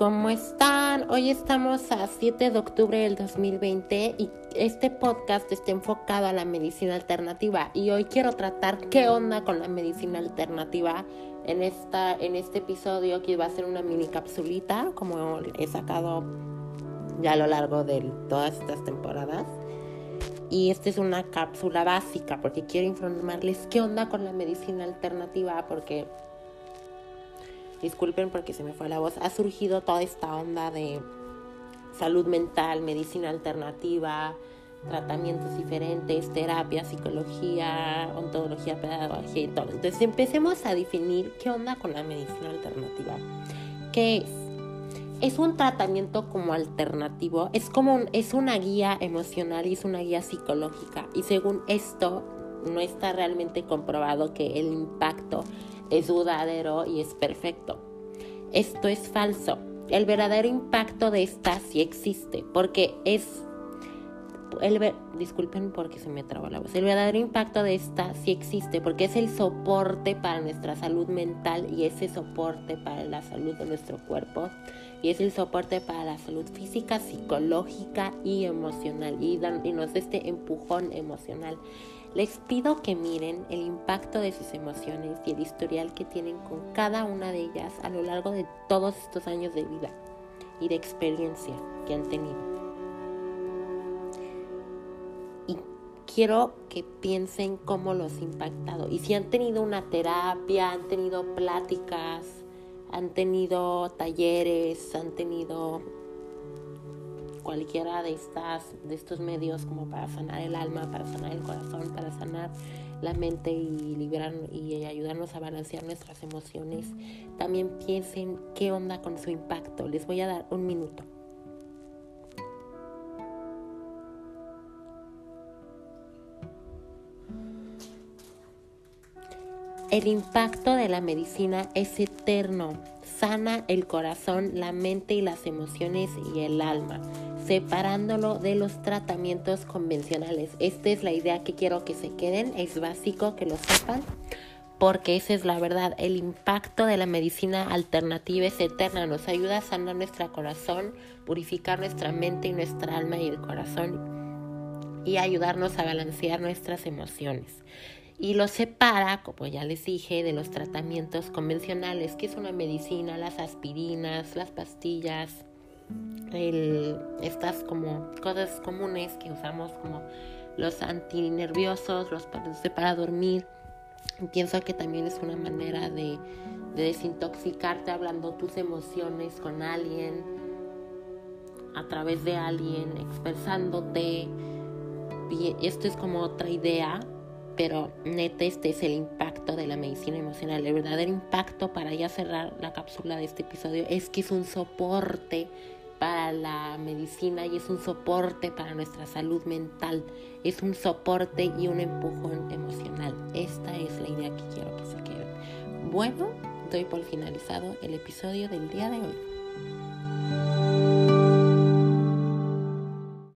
¿cómo están? Hoy estamos a 7 de octubre del 2020 y este podcast está enfocado a la medicina alternativa y hoy quiero tratar qué onda con la medicina alternativa en, esta, en este episodio que va a ser una mini capsulita como he sacado ya a lo largo de todas estas temporadas. Y esta es una cápsula básica porque quiero informarles qué onda con la medicina alternativa porque disculpen porque se me fue la voz, ha surgido toda esta onda de salud mental, medicina alternativa, tratamientos diferentes, terapia, psicología, ontología, pedagogía y todo. Entonces empecemos a definir qué onda con la medicina alternativa. ¿Qué es? Es un tratamiento como alternativo, es como es una guía emocional y es una guía psicológica. Y según esto, no está realmente comprobado que el impacto es duradero y es perfecto. Esto es falso. El verdadero impacto de esta sí existe, porque es el, disculpen porque se me traba la voz. El verdadero impacto de esta sí existe porque es el soporte para nuestra salud mental y ese soporte para la salud de nuestro cuerpo y es el soporte para la salud física, psicológica y emocional y, dan, y nos da este empujón emocional. Les pido que miren el impacto de sus emociones y el historial que tienen con cada una de ellas a lo largo de todos estos años de vida y de experiencia que han tenido. Y quiero que piensen cómo los ha impactado. Y si han tenido una terapia, han tenido pláticas, han tenido talleres, han tenido cualquiera de estas de estos medios como para sanar el alma, para sanar el corazón, para sanar la mente y liberar y ayudarnos a balancear nuestras emociones, también piensen qué onda con su impacto. Les voy a dar un minuto. El impacto de la medicina es eterno. Sana el corazón, la mente y las emociones y el alma separándolo de los tratamientos convencionales. Esta es la idea que quiero que se queden, es básico que lo sepan, porque esa es la verdad. El impacto de la medicina alternativa es eterna, nos ayuda a sanar nuestro corazón, purificar nuestra mente y nuestra alma y el corazón y ayudarnos a balancear nuestras emociones y lo separa, como ya les dije, de los tratamientos convencionales, que es una medicina, las aspirinas, las pastillas, el, estas como cosas comunes que usamos como los antinerviosos, los para dormir. Pienso que también es una manera de, de desintoxicarte hablando tus emociones con alguien, a través de alguien, expresándote. Esto es como otra idea, pero neta este es el impacto de la medicina emocional. El verdadero impacto para ya cerrar la cápsula de este episodio es que es un soporte para la medicina y es un soporte para nuestra salud mental, es un soporte y un empujón emocional. Esta es la idea que quiero que se quede. Bueno, doy por finalizado el episodio del día de hoy.